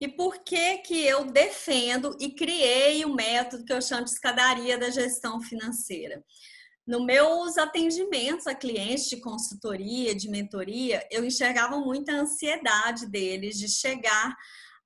E por que que eu defendo e criei o um método que eu chamo de escadaria da gestão financeira? No meus atendimentos a clientes de consultoria, de mentoria, eu enxergava muita ansiedade deles de chegar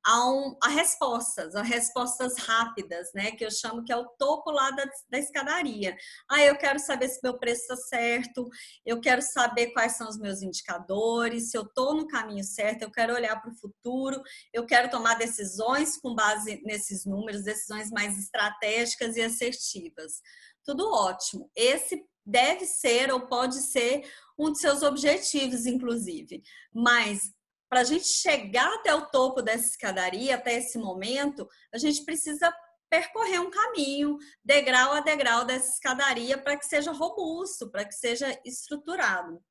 a, um, a, respostas, a respostas rápidas, né? Que eu chamo que é o topo lá da, da escadaria. Ah, eu quero saber se meu preço está certo, eu quero saber quais são os meus indicadores, se eu estou no caminho certo, eu quero olhar para o futuro, eu quero tomar decisões com base nesses números, decisões mais estratégicas e assertivas. Tudo ótimo. Esse deve ser ou pode ser um de seus objetivos, inclusive. Mas para a gente chegar até o topo dessa escadaria, até esse momento, a gente precisa percorrer um caminho, degrau a degrau dessa escadaria, para que seja robusto, para que seja estruturado.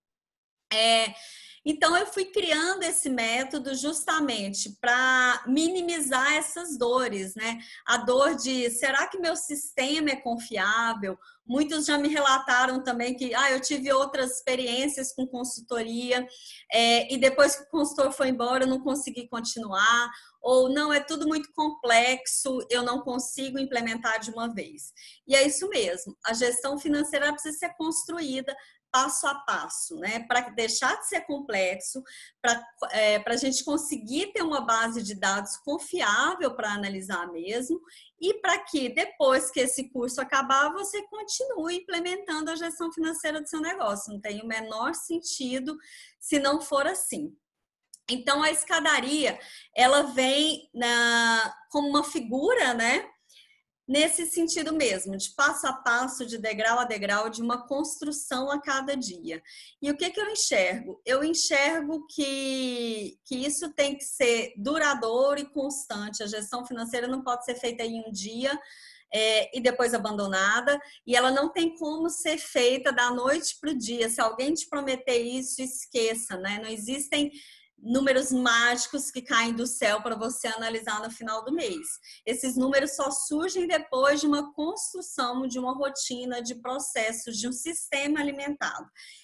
É, então, eu fui criando esse método justamente para minimizar essas dores, né? A dor de será que meu sistema é confiável? Muitos já me relataram também que ah, eu tive outras experiências com consultoria é, e depois que o consultor foi embora eu não consegui continuar, ou não, é tudo muito complexo, eu não consigo implementar de uma vez. E é isso mesmo, a gestão financeira precisa ser construída passo a passo, né? Para deixar de ser complexo, para é, a gente conseguir ter uma base de dados confiável para analisar mesmo, e para que depois que esse curso acabar, você continue implementando a gestão financeira do seu negócio. Não tem o menor sentido se não for assim. Então a escadaria, ela vem na, como uma figura, né? Nesse sentido mesmo, de passo a passo, de degrau a degrau, de uma construção a cada dia. E o que, que eu enxergo? Eu enxergo que, que isso tem que ser duradouro e constante. A gestão financeira não pode ser feita em um dia. É, e depois abandonada, e ela não tem como ser feita da noite para o dia. Se alguém te prometer isso, esqueça, né? Não existem números mágicos que caem do céu para você analisar no final do mês. Esses números só surgem depois de uma construção de uma rotina de processos de um sistema alimentado.